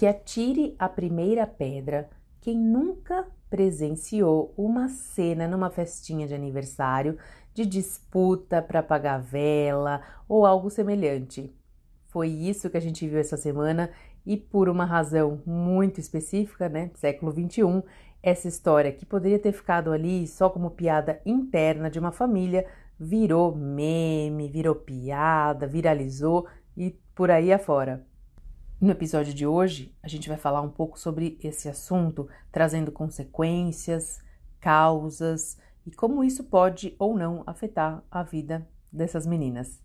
Que atire a primeira pedra quem nunca presenciou uma cena numa festinha de aniversário de disputa para pagar vela ou algo semelhante. Foi isso que a gente viu essa semana e por uma razão muito específica, né, século 21, essa história que poderia ter ficado ali só como piada interna de uma família virou meme, virou piada, viralizou e por aí afora. No episódio de hoje, a gente vai falar um pouco sobre esse assunto, trazendo consequências, causas e como isso pode ou não afetar a vida dessas meninas.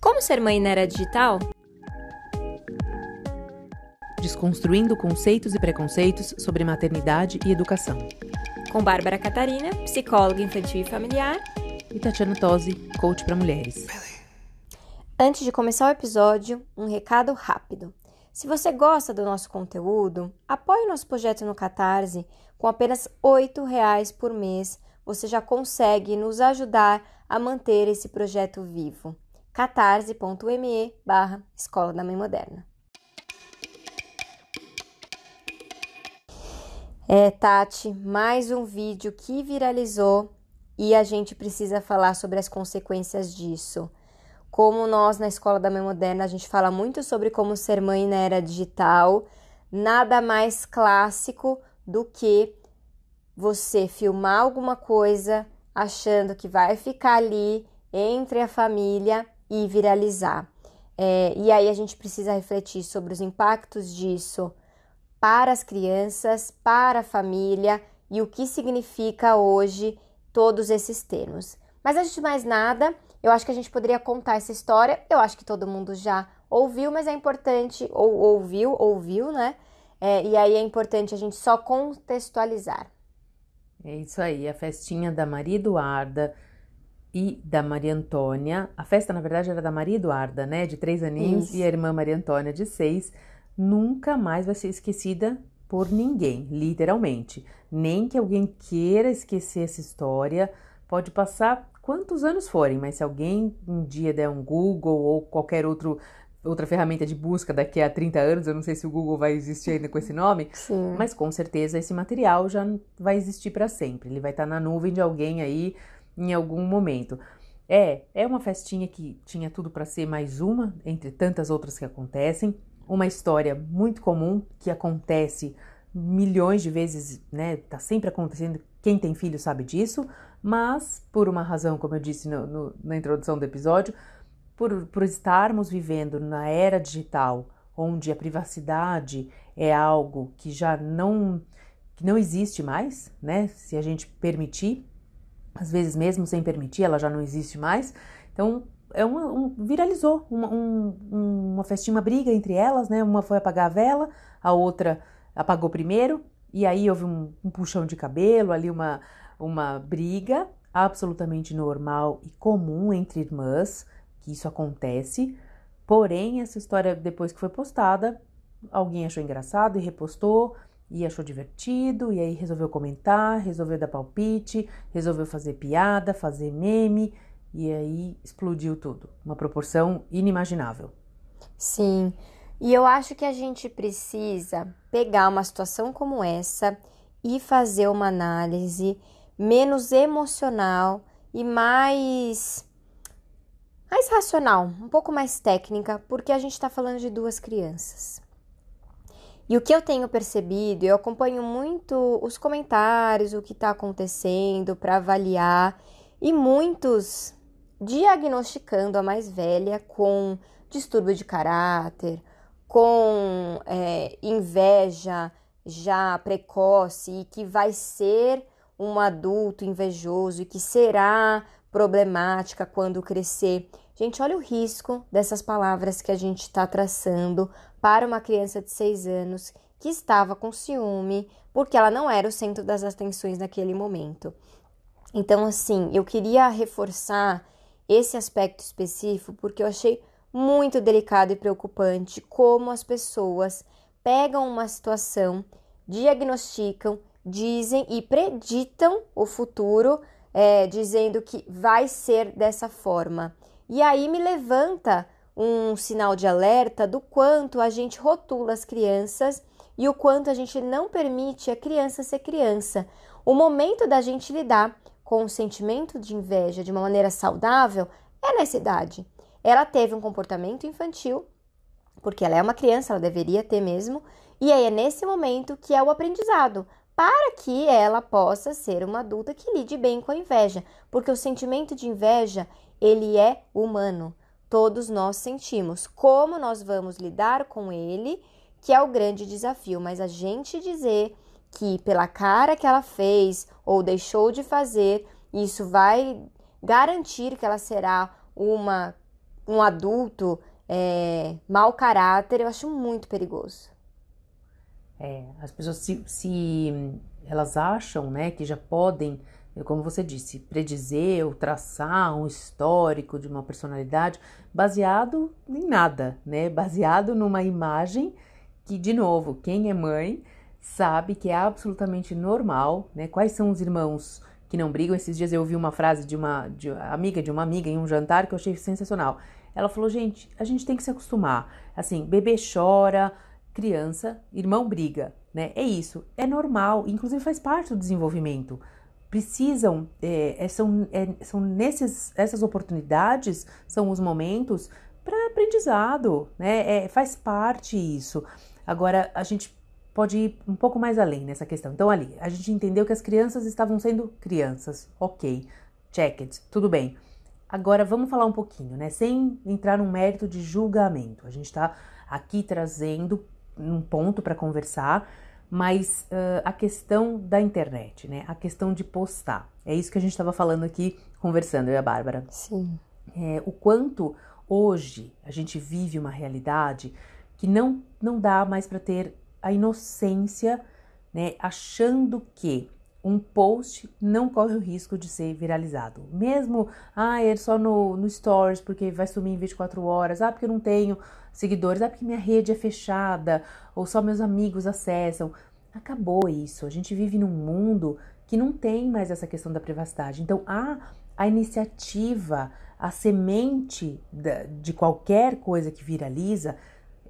Como ser mãe na era digital? Desconstruindo conceitos e preconceitos sobre maternidade e educação. Com Bárbara Catarina, psicóloga infantil e familiar, e Tatiana Tosi, coach para mulheres. Antes de começar o episódio, um recado rápido. Se você gosta do nosso conteúdo, apoie nosso projeto no Catarse. Com apenas R$ reais por mês, você já consegue nos ajudar a manter esse projeto vivo. catarse.me barra Escola da Mãe Moderna. É, Tati, mais um vídeo que viralizou e a gente precisa falar sobre as consequências disso. Como nós na Escola da Mãe Moderna a gente fala muito sobre como ser mãe na era digital, nada mais clássico do que você filmar alguma coisa achando que vai ficar ali entre a família e viralizar. É, e aí a gente precisa refletir sobre os impactos disso para as crianças, para a família e o que significa hoje todos esses termos. Mas antes de mais nada, eu acho que a gente poderia contar essa história. Eu acho que todo mundo já ouviu, mas é importante, ou ouviu, ouviu, né? É, e aí é importante a gente só contextualizar. É isso aí, a festinha da Maria Eduarda e da Maria Antônia. A festa, na verdade, era da Maria Eduarda, né? De três aninhos, isso. e a irmã Maria Antônia, de seis. Nunca mais vai ser esquecida por ninguém, literalmente. Nem que alguém queira esquecer essa história. Pode passar quantos anos forem, mas se alguém um dia der um Google ou qualquer outro outra ferramenta de busca daqui a 30 anos, eu não sei se o Google vai existir ainda com esse nome, Sim. mas com certeza esse material já vai existir para sempre. Ele vai estar tá na nuvem de alguém aí em algum momento. É, é uma festinha que tinha tudo para ser mais uma entre tantas outras que acontecem, uma história muito comum que acontece milhões de vezes, né? Tá sempre acontecendo. Quem tem filho sabe disso, mas por uma razão, como eu disse no, no, na introdução do episódio, por, por estarmos vivendo na era digital, onde a privacidade é algo que já não que não existe mais, né? Se a gente permitir, às vezes mesmo sem permitir, ela já não existe mais. Então é uma, um, viralizou uma, um, uma festinha, uma briga entre elas, né? Uma foi apagar a vela, a outra apagou primeiro, e aí houve um, um puxão de cabelo, ali uma, uma briga absolutamente normal e comum entre irmãs, que isso acontece. Porém, essa história, depois que foi postada, alguém achou engraçado e repostou, e achou divertido, e aí resolveu comentar, resolveu dar palpite, resolveu fazer piada, fazer meme, e aí explodiu tudo. Uma proporção inimaginável. Sim. E eu acho que a gente precisa pegar uma situação como essa e fazer uma análise menos emocional e mais mais racional, um pouco mais técnica, porque a gente está falando de duas crianças. E o que eu tenho percebido, eu acompanho muito os comentários, o que está acontecendo para avaliar, e muitos diagnosticando a mais velha com distúrbio de caráter, com é, inveja já precoce e que vai ser um adulto invejoso e que será problemática quando crescer. Gente, olha o risco dessas palavras que a gente está traçando para uma criança de 6 anos que estava com ciúme porque ela não era o centro das atenções naquele momento. Então, assim, eu queria reforçar esse aspecto específico porque eu achei muito delicado e preocupante como as pessoas pegam uma situação, diagnosticam, dizem e preditam o futuro, é, dizendo que vai ser dessa forma. E aí me levanta um sinal de alerta do quanto a gente rotula as crianças e o quanto a gente não permite a criança ser criança. O momento da gente lidar com o sentimento de inveja de uma maneira saudável é nessa idade. Ela teve um comportamento infantil, porque ela é uma criança, ela deveria ter mesmo, e aí é nesse momento que é o aprendizado, para que ela possa ser uma adulta que lide bem com a inveja, porque o sentimento de inveja, ele é humano. Todos nós sentimos. Como nós vamos lidar com ele, que é o grande desafio, mas a gente dizer que pela cara que ela fez ou deixou de fazer, isso vai garantir que ela será uma um adulto é, mau caráter, eu acho muito perigoso. É, as pessoas se, se elas acham, né, que já podem, como você disse, predizer ou traçar um histórico de uma personalidade baseado em nada, né? Baseado numa imagem que, de novo, quem é mãe sabe que é absolutamente normal, né? Quais são os irmãos que não brigam? Esses dias eu ouvi uma frase de uma de, amiga de uma amiga em um jantar que eu achei sensacional. Ela falou: gente, a gente tem que se acostumar. Assim, bebê chora, criança, irmão briga, né? É isso, é normal, inclusive faz parte do desenvolvimento. Precisam, é, é, são, é, são nesses, essas oportunidades, são os momentos para aprendizado, né? É, faz parte isso. Agora, a gente pode ir um pouco mais além nessa questão. Então, ali, a gente entendeu que as crianças estavam sendo crianças, ok, check it, tudo bem. Agora, vamos falar um pouquinho, né? Sem entrar num mérito de julgamento. A gente está aqui trazendo um ponto para conversar, mas uh, a questão da internet, né? A questão de postar. É isso que a gente estava falando aqui, conversando, eu e a Bárbara. Sim. É, o quanto hoje a gente vive uma realidade que não, não dá mais para ter a inocência, né? Achando que um post não corre o risco de ser viralizado. Mesmo, ah, é só no, no Stories, porque vai sumir em 24 horas, ah, porque eu não tenho seguidores, ah, porque minha rede é fechada, ou só meus amigos acessam. Acabou isso. A gente vive num mundo que não tem mais essa questão da privacidade. Então, a, a iniciativa, a semente de qualquer coisa que viraliza,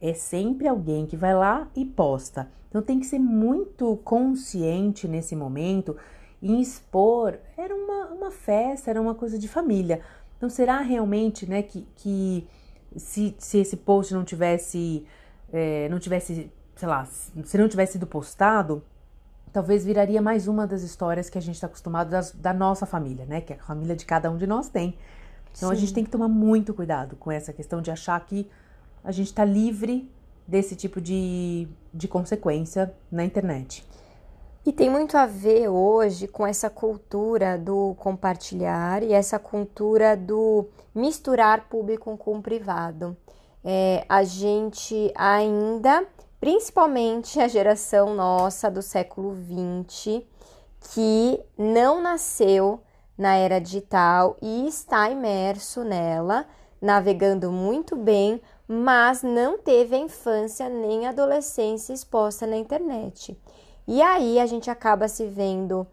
é sempre alguém que vai lá e posta. Então tem que ser muito consciente nesse momento em expor. Era uma, uma festa, era uma coisa de família. Então será realmente né, que, que se, se esse post não tivesse, é, não tivesse, sei lá, se não tivesse sido postado, talvez viraria mais uma das histórias que a gente está acostumado das, da nossa família, né? Que a família de cada um de nós tem. Então Sim. a gente tem que tomar muito cuidado com essa questão de achar que a gente está livre desse tipo de, de consequência na internet. E tem muito a ver hoje com essa cultura do compartilhar e essa cultura do misturar público com privado. É, a gente ainda, principalmente a geração nossa do século XX, que não nasceu na era digital e está imerso nela, navegando muito bem, mas não teve a infância nem a adolescência exposta na internet. E aí a gente acaba se vendo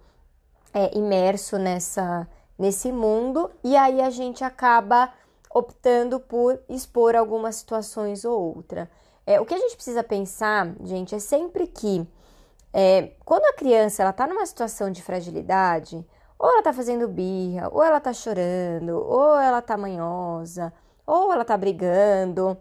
é, imerso nessa, nesse mundo e aí a gente acaba optando por expor algumas situações ou outra. É, o que a gente precisa pensar, gente, é sempre que é, quando a criança ela está numa situação de fragilidade, ou ela está fazendo birra, ou ela está chorando, ou ela está manhosa, ou ela tá brigando.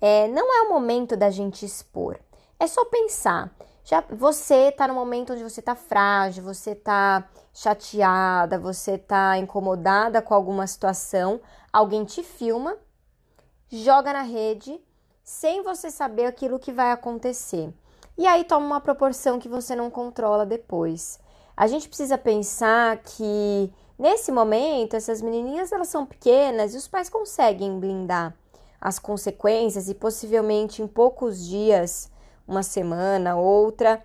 É, não é o momento da gente expor. É só pensar. Já você tá no momento onde você tá frágil, você tá chateada, você tá incomodada com alguma situação, alguém te filma, joga na rede, sem você saber aquilo que vai acontecer. E aí toma uma proporção que você não controla depois. A gente precisa pensar que Nesse momento, essas menininhas elas são pequenas e os pais conseguem blindar as consequências e possivelmente em poucos dias, uma semana, outra,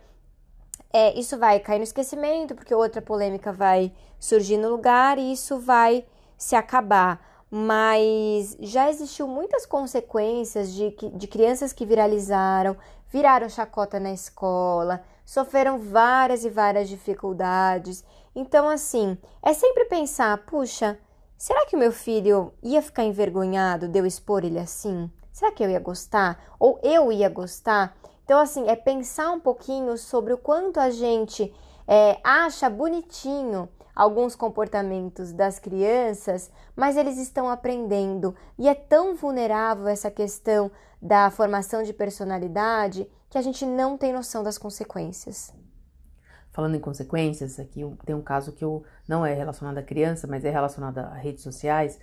é, isso vai cair no esquecimento, porque outra polêmica vai surgir no lugar e isso vai se acabar. Mas já existiu muitas consequências de, de crianças que viralizaram, viraram chacota na escola, sofreram várias e várias dificuldades. Então, assim, é sempre pensar: puxa, será que o meu filho ia ficar envergonhado de eu expor ele assim? Será que eu ia gostar? Ou eu ia gostar? Então, assim, é pensar um pouquinho sobre o quanto a gente é, acha bonitinho alguns comportamentos das crianças, mas eles estão aprendendo e é tão vulnerável essa questão da formação de personalidade que a gente não tem noção das consequências. Falando em consequências, aqui tem um caso que eu não é relacionado à criança, mas é relacionado a redes sociais,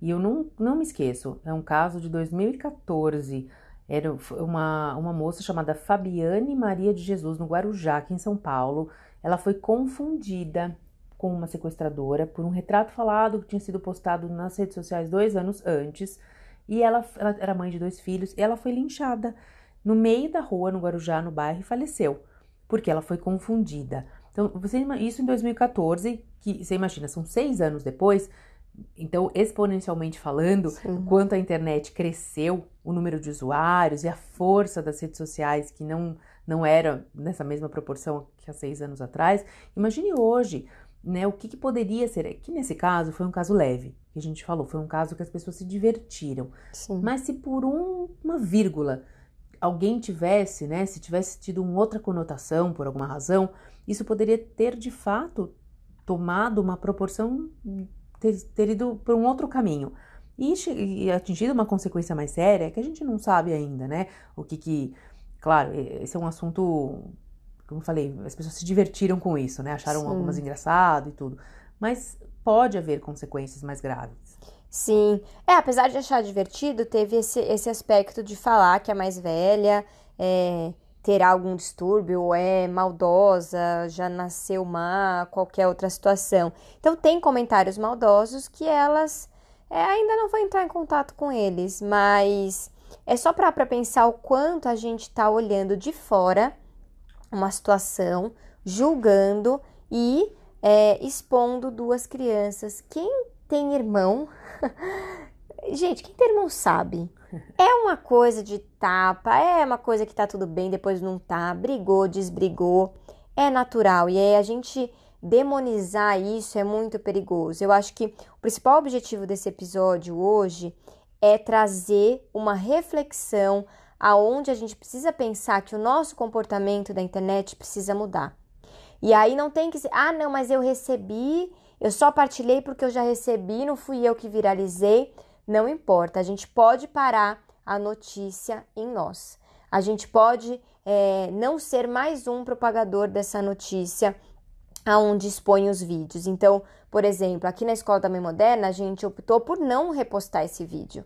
e eu não, não me esqueço. É um caso de 2014 era uma, uma moça chamada Fabiane Maria de Jesus, no Guarujá, aqui em São Paulo. Ela foi confundida com uma sequestradora por um retrato falado que tinha sido postado nas redes sociais dois anos antes. E ela, ela era mãe de dois filhos. E ela foi linchada no meio da rua, no Guarujá, no bairro, e faleceu, porque ela foi confundida. Então, você, isso em 2014, que você imagina, são seis anos depois, então, exponencialmente falando, Sim. quanto a internet cresceu, o número de usuários e a força das redes sociais, que não, não era nessa mesma proporção que há seis anos atrás, imagine hoje, né, o que, que poderia ser. Que nesse caso foi um caso leve, que a gente falou, foi um caso que as pessoas se divertiram. Sim. Mas se por um, uma vírgula alguém tivesse, né, se tivesse tido uma outra conotação por alguma razão, isso poderia ter de fato tomado uma proporção ter, ter ido por um outro caminho. E, e atingido uma consequência mais séria que a gente não sabe ainda, né? O que que. Claro, esse é um assunto. Como eu falei, as pessoas se divertiram com isso, né? Acharam Sim. algumas engraçado e tudo. Mas pode haver consequências mais graves. Sim. É, apesar de achar divertido, teve esse, esse aspecto de falar que é mais velha, é, terá algum distúrbio, ou é maldosa, já nasceu má, qualquer outra situação. Então, tem comentários maldosos que elas é, ainda não vão entrar em contato com eles, mas é só para pensar o quanto a gente está olhando de fora uma situação, julgando e é, expondo duas crianças. Quem tem irmão. gente, quem tem irmão sabe é uma coisa de tapa, é uma coisa que tá tudo bem, depois não tá, brigou, desbrigou, é natural. E aí a gente demonizar isso é muito perigoso. Eu acho que o principal objetivo desse episódio hoje é trazer uma reflexão aonde a gente precisa pensar que o nosso comportamento da internet precisa mudar. E aí não tem que ser, ah, não, mas eu recebi, eu só partilhei porque eu já recebi, não fui eu que viralizei. Não importa, a gente pode parar a notícia em nós. A gente pode é, não ser mais um propagador dessa notícia aonde expõe os vídeos. Então, por exemplo, aqui na Escola da Mãe Moderna, a gente optou por não repostar esse vídeo,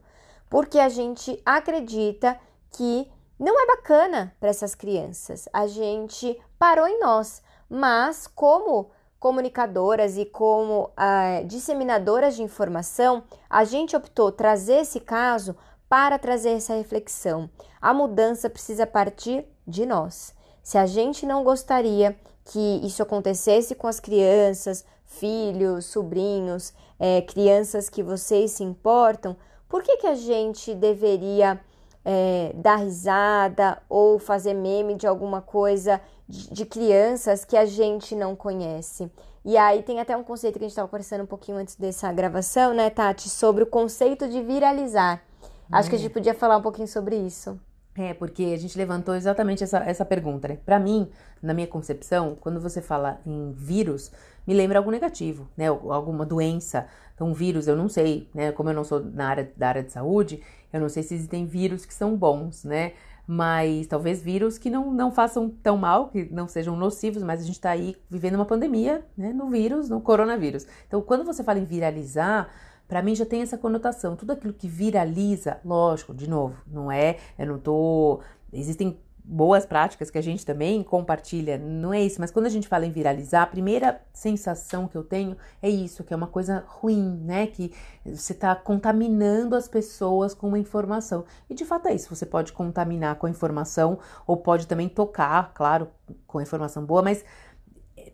porque a gente acredita que não é bacana para essas crianças. A gente parou em nós, mas como comunicadoras e como ah, disseminadoras de informação, a gente optou trazer esse caso para trazer essa reflexão. A mudança precisa partir de nós. Se a gente não gostaria que isso acontecesse com as crianças, filhos, sobrinhos, é, crianças que vocês se importam, por que, que a gente deveria é, dar risada ou fazer meme de alguma coisa de, crianças que a gente não conhece. E aí tem até um conceito que a gente estava conversando um pouquinho antes dessa gravação, né, Tati, sobre o conceito de viralizar. Acho que a gente podia falar um pouquinho sobre isso. É, porque a gente levantou exatamente essa, essa pergunta, né? Para mim, na minha concepção, quando você fala em vírus, me lembra algo negativo, né? Alguma doença. Então, um vírus, eu não sei, né? Como eu não sou na área, da área de saúde, eu não sei se existem vírus que são bons, né? Mas talvez vírus que não, não façam tão mal, que não sejam nocivos, mas a gente está aí vivendo uma pandemia, né? No vírus, no coronavírus. Então, quando você fala em viralizar, para mim já tem essa conotação. Tudo aquilo que viraliza, lógico, de novo, não é, eu não tô. Existem boas práticas que a gente também compartilha, não é isso, mas quando a gente fala em viralizar, a primeira sensação que eu tenho é isso, que é uma coisa ruim, né? Que você está contaminando as pessoas com uma informação. E de fato é isso, você pode contaminar com a informação ou pode também tocar, claro, com a informação boa, mas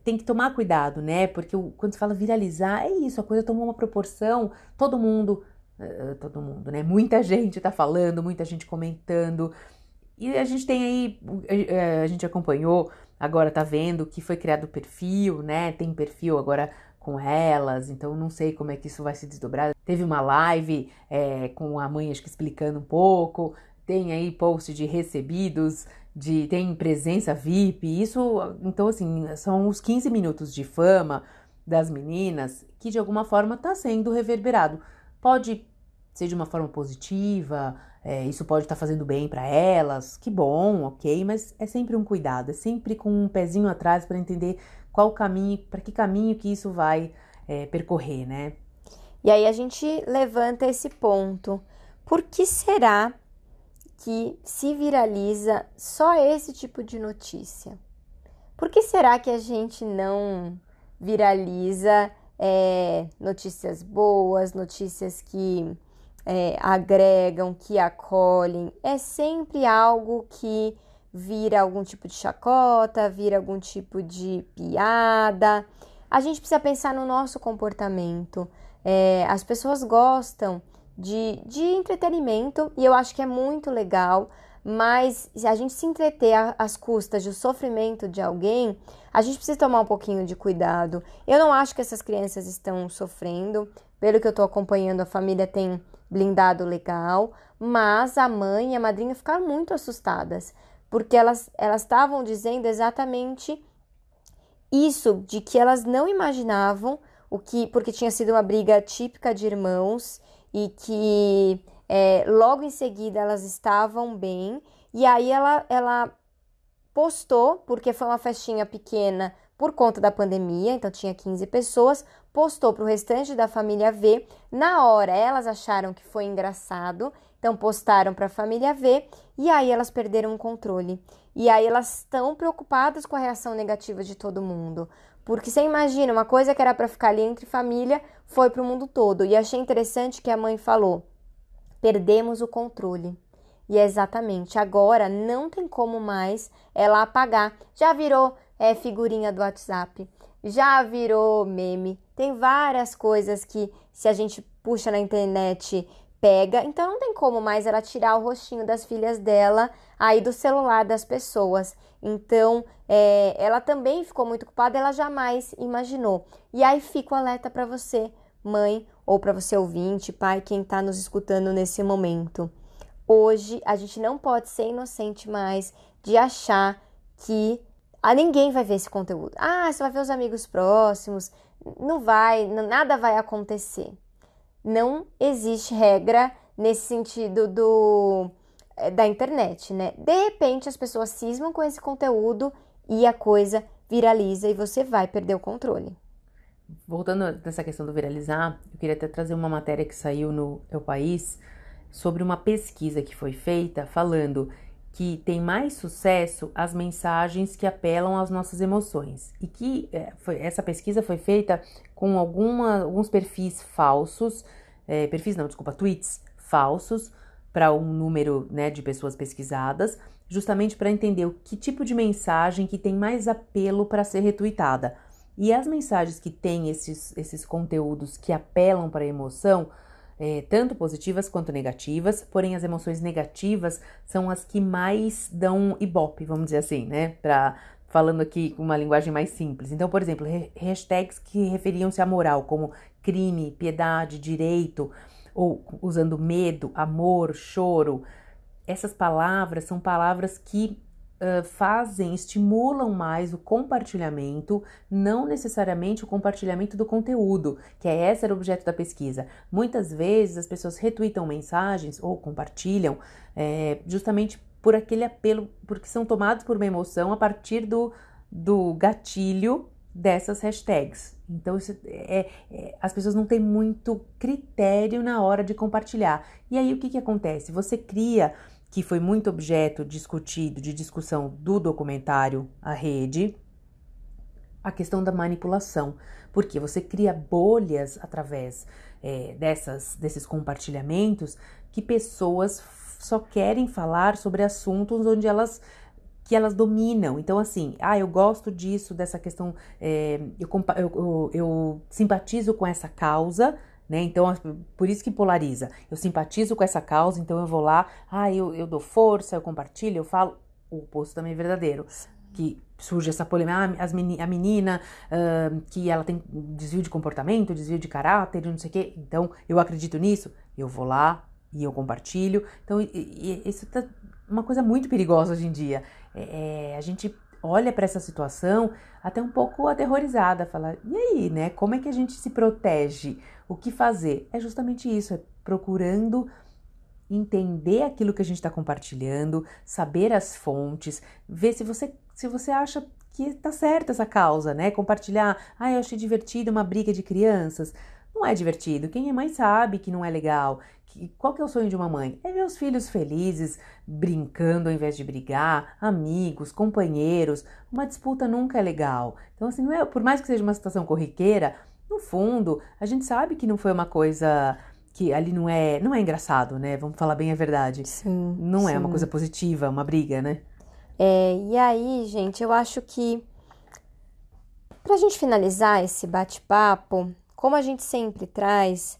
tem que tomar cuidado, né? Porque quando se fala viralizar, é isso, a coisa tomou uma proporção, todo mundo, uh, todo mundo, né? Muita gente tá falando, muita gente comentando. E a gente tem aí, a gente acompanhou, agora tá vendo que foi criado perfil, né? Tem perfil agora com elas, então não sei como é que isso vai se desdobrar. Teve uma live é, com a mãe, acho que explicando um pouco, tem aí post de recebidos, de tem presença VIP, isso, então assim, são os 15 minutos de fama das meninas que de alguma forma está sendo reverberado. Pode ser de uma forma positiva, é, isso pode estar tá fazendo bem para elas, que bom, ok, mas é sempre um cuidado, é sempre com um pezinho atrás para entender qual caminho, para que caminho que isso vai é, percorrer, né? E aí a gente levanta esse ponto. Por que será que se viraliza só esse tipo de notícia? Por que será que a gente não viraliza é, notícias boas, notícias que é, agregam, que acolhem? É sempre algo que vira algum tipo de chacota, vira algum tipo de piada. A gente precisa pensar no nosso comportamento. É, as pessoas gostam de, de entretenimento e eu acho que é muito legal, mas se a gente se entreter às custas do sofrimento de alguém, a gente precisa tomar um pouquinho de cuidado. Eu não acho que essas crianças estão sofrendo, pelo que eu estou acompanhando, a família tem blindado legal, mas a mãe e a madrinha ficaram muito assustadas, porque elas elas estavam dizendo exatamente isso de que elas não imaginavam o que porque tinha sido uma briga típica de irmãos e que é, logo em seguida elas estavam bem. E aí ela, ela postou, porque foi uma festinha pequena por conta da pandemia, então tinha 15 pessoas, postou para o restante da família ver. Na hora elas acharam que foi engraçado, então postaram para a família ver e aí elas perderam o controle. E aí elas estão preocupadas com a reação negativa de todo mundo. Porque você imagina, uma coisa que era para ficar ali entre família foi para o mundo todo. E achei interessante que a mãe falou: perdemos o controle. E é exatamente, agora não tem como mais ela apagar. Já virou é, figurinha do WhatsApp, já virou meme. Tem várias coisas que, se a gente puxa na internet, pega. Então não tem como mais ela tirar o rostinho das filhas dela aí do celular das pessoas. Então é, ela também ficou muito culpada, ela jamais imaginou. E aí fica o alerta para você, mãe, ou para você ouvinte, pai, quem está nos escutando nesse momento. Hoje a gente não pode ser inocente mais de achar que a ninguém vai ver esse conteúdo. Ah, você vai ver os amigos próximos. Não vai, nada vai acontecer não existe regra nesse sentido do é, da internet, né? De repente as pessoas cismam com esse conteúdo e a coisa viraliza e você vai perder o controle. Voltando nessa questão do viralizar, eu queria até trazer uma matéria que saiu no El País sobre uma pesquisa que foi feita falando que tem mais sucesso as mensagens que apelam às nossas emoções e que é, foi, essa pesquisa foi feita com alguma, alguns perfis falsos, é, perfis não, desculpa, tweets falsos para um número né, de pessoas pesquisadas, justamente para entender o que tipo de mensagem que tem mais apelo para ser retweetada. E as mensagens que têm esses, esses conteúdos que apelam para a emoção é, tanto positivas quanto negativas, porém as emoções negativas são as que mais dão ibope, vamos dizer assim, né? Pra, falando aqui com uma linguagem mais simples. Então, por exemplo, hashtags que referiam-se à moral, como crime, piedade, direito, ou usando medo, amor, choro. Essas palavras são palavras que fazem, estimulam mais o compartilhamento, não necessariamente o compartilhamento do conteúdo, que é esse era o objeto da pesquisa. Muitas vezes as pessoas retweetam mensagens ou compartilham é, justamente por aquele apelo, porque são tomados por uma emoção a partir do, do gatilho dessas hashtags. Então, é, é, as pessoas não têm muito critério na hora de compartilhar. E aí, o que, que acontece? Você cria que foi muito objeto discutido, de discussão do documentário A Rede, a questão da manipulação, porque você cria bolhas através é, dessas, desses compartilhamentos que pessoas só querem falar sobre assuntos onde elas que elas dominam. Então, assim, ah, eu gosto disso, dessa questão, é, eu, eu, eu, eu simpatizo com essa causa, né? Então, por isso que polariza. Eu simpatizo com essa causa, então eu vou lá, ah, eu, eu dou força, eu compartilho, eu falo. O oposto também é verdadeiro. Que surge essa polêmica, ah, a menina uh, que ela tem desvio de comportamento, desvio de caráter, não sei o quê, então eu acredito nisso, eu vou lá e eu compartilho. Então, e, e, isso tá uma coisa muito perigosa hoje em dia. É, é a gente olha para essa situação até um pouco aterrorizada, fala, e aí, né? Como é que a gente se protege? O que fazer? É justamente isso, é procurando entender aquilo que a gente está compartilhando, saber as fontes, ver se você se você acha que está certa essa causa, né? Compartilhar, ah, eu achei divertido uma briga de crianças. Não é divertido. Quem é mãe sabe que não é legal. Que, qual que é o sonho de uma mãe? É ver os filhos felizes, brincando ao invés de brigar, amigos, companheiros. Uma disputa nunca é legal. Então, assim, não é, por mais que seja uma situação corriqueira, no fundo, a gente sabe que não foi uma coisa que ali não é, não é engraçado, né? Vamos falar bem a verdade. Sim. Não sim. é uma coisa positiva, uma briga, né? É, e aí, gente, eu acho que para a gente finalizar esse bate-papo, como a gente sempre traz,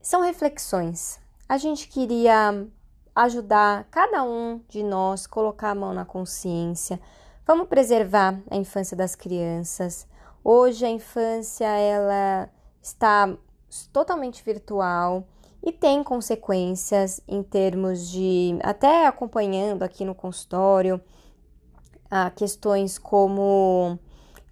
são reflexões. A gente queria ajudar cada um de nós, colocar a mão na consciência. Vamos preservar a infância das crianças. Hoje a infância ela está totalmente virtual e tem consequências em termos de até acompanhando aqui no consultório questões como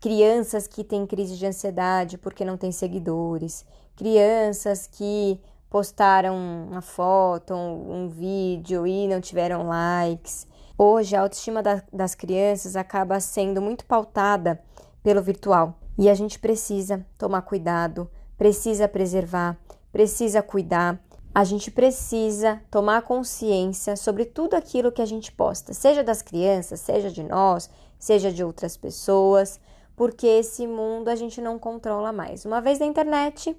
crianças que têm crise de ansiedade porque não têm seguidores, crianças que postaram uma foto, um, um vídeo e não tiveram likes. Hoje a autoestima da, das crianças acaba sendo muito pautada pelo virtual. E a gente precisa tomar cuidado, precisa preservar, precisa cuidar. A gente precisa tomar consciência sobre tudo aquilo que a gente posta, seja das crianças, seja de nós, seja de outras pessoas, porque esse mundo a gente não controla mais. Uma vez na internet,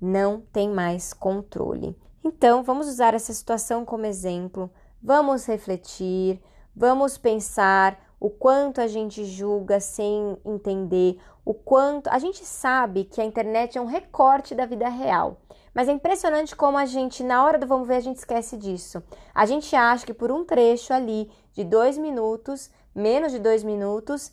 não tem mais controle. Então, vamos usar essa situação como exemplo, vamos refletir, vamos pensar o quanto a gente julga sem entender, o quanto a gente sabe que a internet é um recorte da vida real. Mas é impressionante como a gente, na hora do vamos ver, a gente esquece disso. A gente acha que por um trecho ali de dois minutos, menos de dois minutos,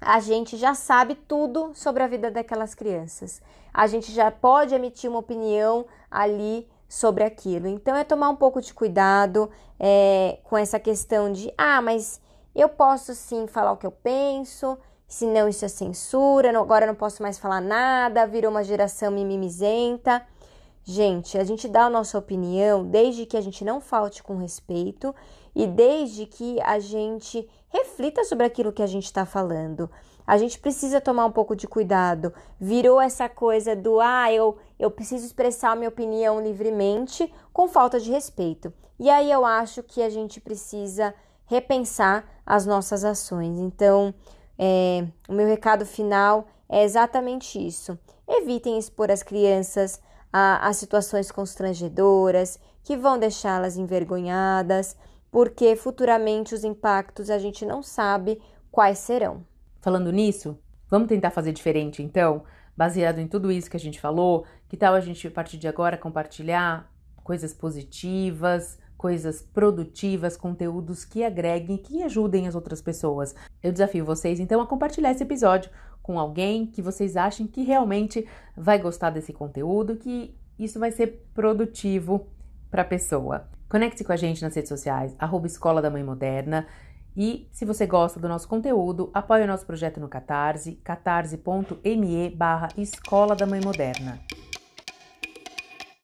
a gente já sabe tudo sobre a vida daquelas crianças. A gente já pode emitir uma opinião ali sobre aquilo. Então é tomar um pouco de cuidado é, com essa questão de ah, mas eu posso sim falar o que eu penso, senão isso é censura, agora eu não posso mais falar nada, virou uma geração mimimizenta. Gente, a gente dá a nossa opinião desde que a gente não falte com respeito e desde que a gente reflita sobre aquilo que a gente está falando. A gente precisa tomar um pouco de cuidado. Virou essa coisa do ah, eu, eu preciso expressar a minha opinião livremente com falta de respeito. E aí eu acho que a gente precisa repensar as nossas ações. Então, é, o meu recado final é exatamente isso. Evitem expor as crianças a, a situações constrangedoras que vão deixá-las envergonhadas, porque futuramente os impactos a gente não sabe quais serão. Falando nisso, vamos tentar fazer diferente então? Baseado em tudo isso que a gente falou, que tal a gente a partir de agora compartilhar coisas positivas, coisas produtivas, conteúdos que agreguem, que ajudem as outras pessoas. Eu desafio vocês então a compartilhar esse episódio com alguém que vocês achem que realmente vai gostar desse conteúdo, que isso vai ser produtivo para a pessoa. Conecte com a gente nas redes sociais, arroba Escola da Mãe Moderna. E se você gosta do nosso conteúdo, apoie o nosso projeto no Catarse, catarse.me barra Escola da Mãe Moderna.